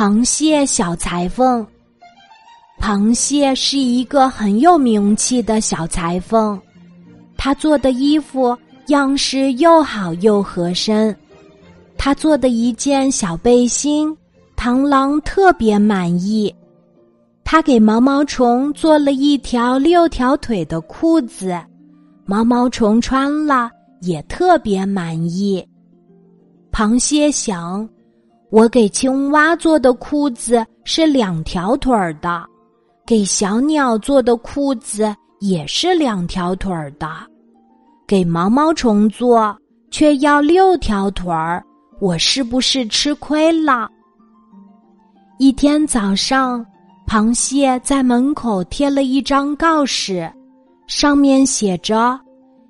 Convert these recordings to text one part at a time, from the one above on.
螃蟹小裁缝。螃蟹是一个很有名气的小裁缝，他做的衣服样式又好又合身。他做的一件小背心，螳螂特别满意。他给毛毛虫做了一条六条腿的裤子，毛毛虫穿了也特别满意。螃蟹想。我给青蛙做的裤子是两条腿儿的，给小鸟做的裤子也是两条腿儿的，给毛毛虫做却要六条腿儿，我是不是吃亏了？一天早上，螃蟹在门口贴了一张告示，上面写着：“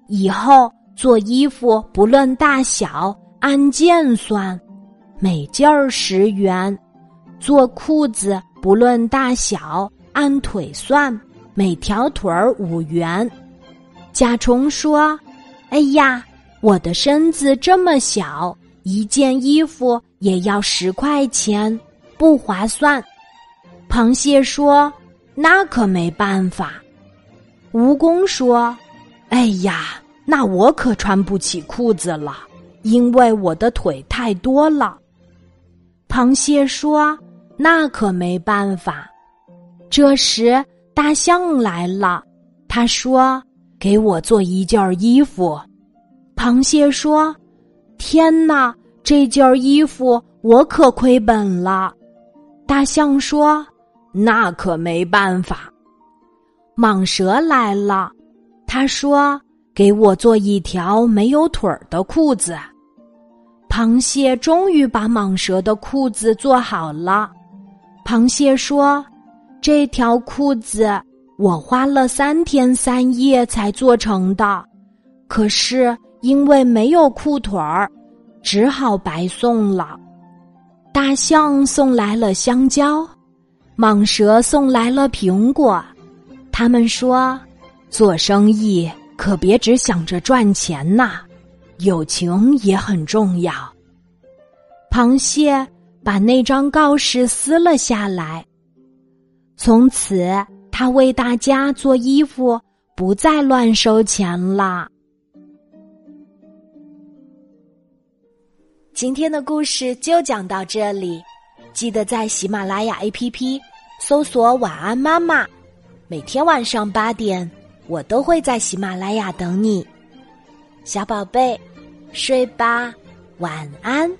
以后做衣服不论大小，按件算。”每件儿十元，做裤子不论大小，按腿算，每条腿儿五元。甲虫说：“哎呀，我的身子这么小，一件衣服也要十块钱，不划算。”螃蟹说：“那可没办法。”蜈蚣说：“哎呀，那我可穿不起裤子了，因为我的腿太多了。”螃蟹说：“那可没办法。”这时，大象来了。他说：“给我做一件衣服。”螃蟹说：“天哪，这件衣服我可亏本了。”大象说：“那可没办法。”蟒蛇来了。他说：“给我做一条没有腿儿的裤子。”螃蟹终于把蟒蛇的裤子做好了。螃蟹说：“这条裤子我花了三天三夜才做成的，可是因为没有裤腿儿，只好白送了。”大象送来了香蕉，蟒蛇送来了苹果。他们说：“做生意可别只想着赚钱呐。”友情也很重要。螃蟹把那张告示撕了下来。从此，他为大家做衣服，不再乱收钱了。今天的故事就讲到这里，记得在喜马拉雅 APP 搜索“晚安妈妈”，每天晚上八点，我都会在喜马拉雅等你，小宝贝。睡吧，晚安。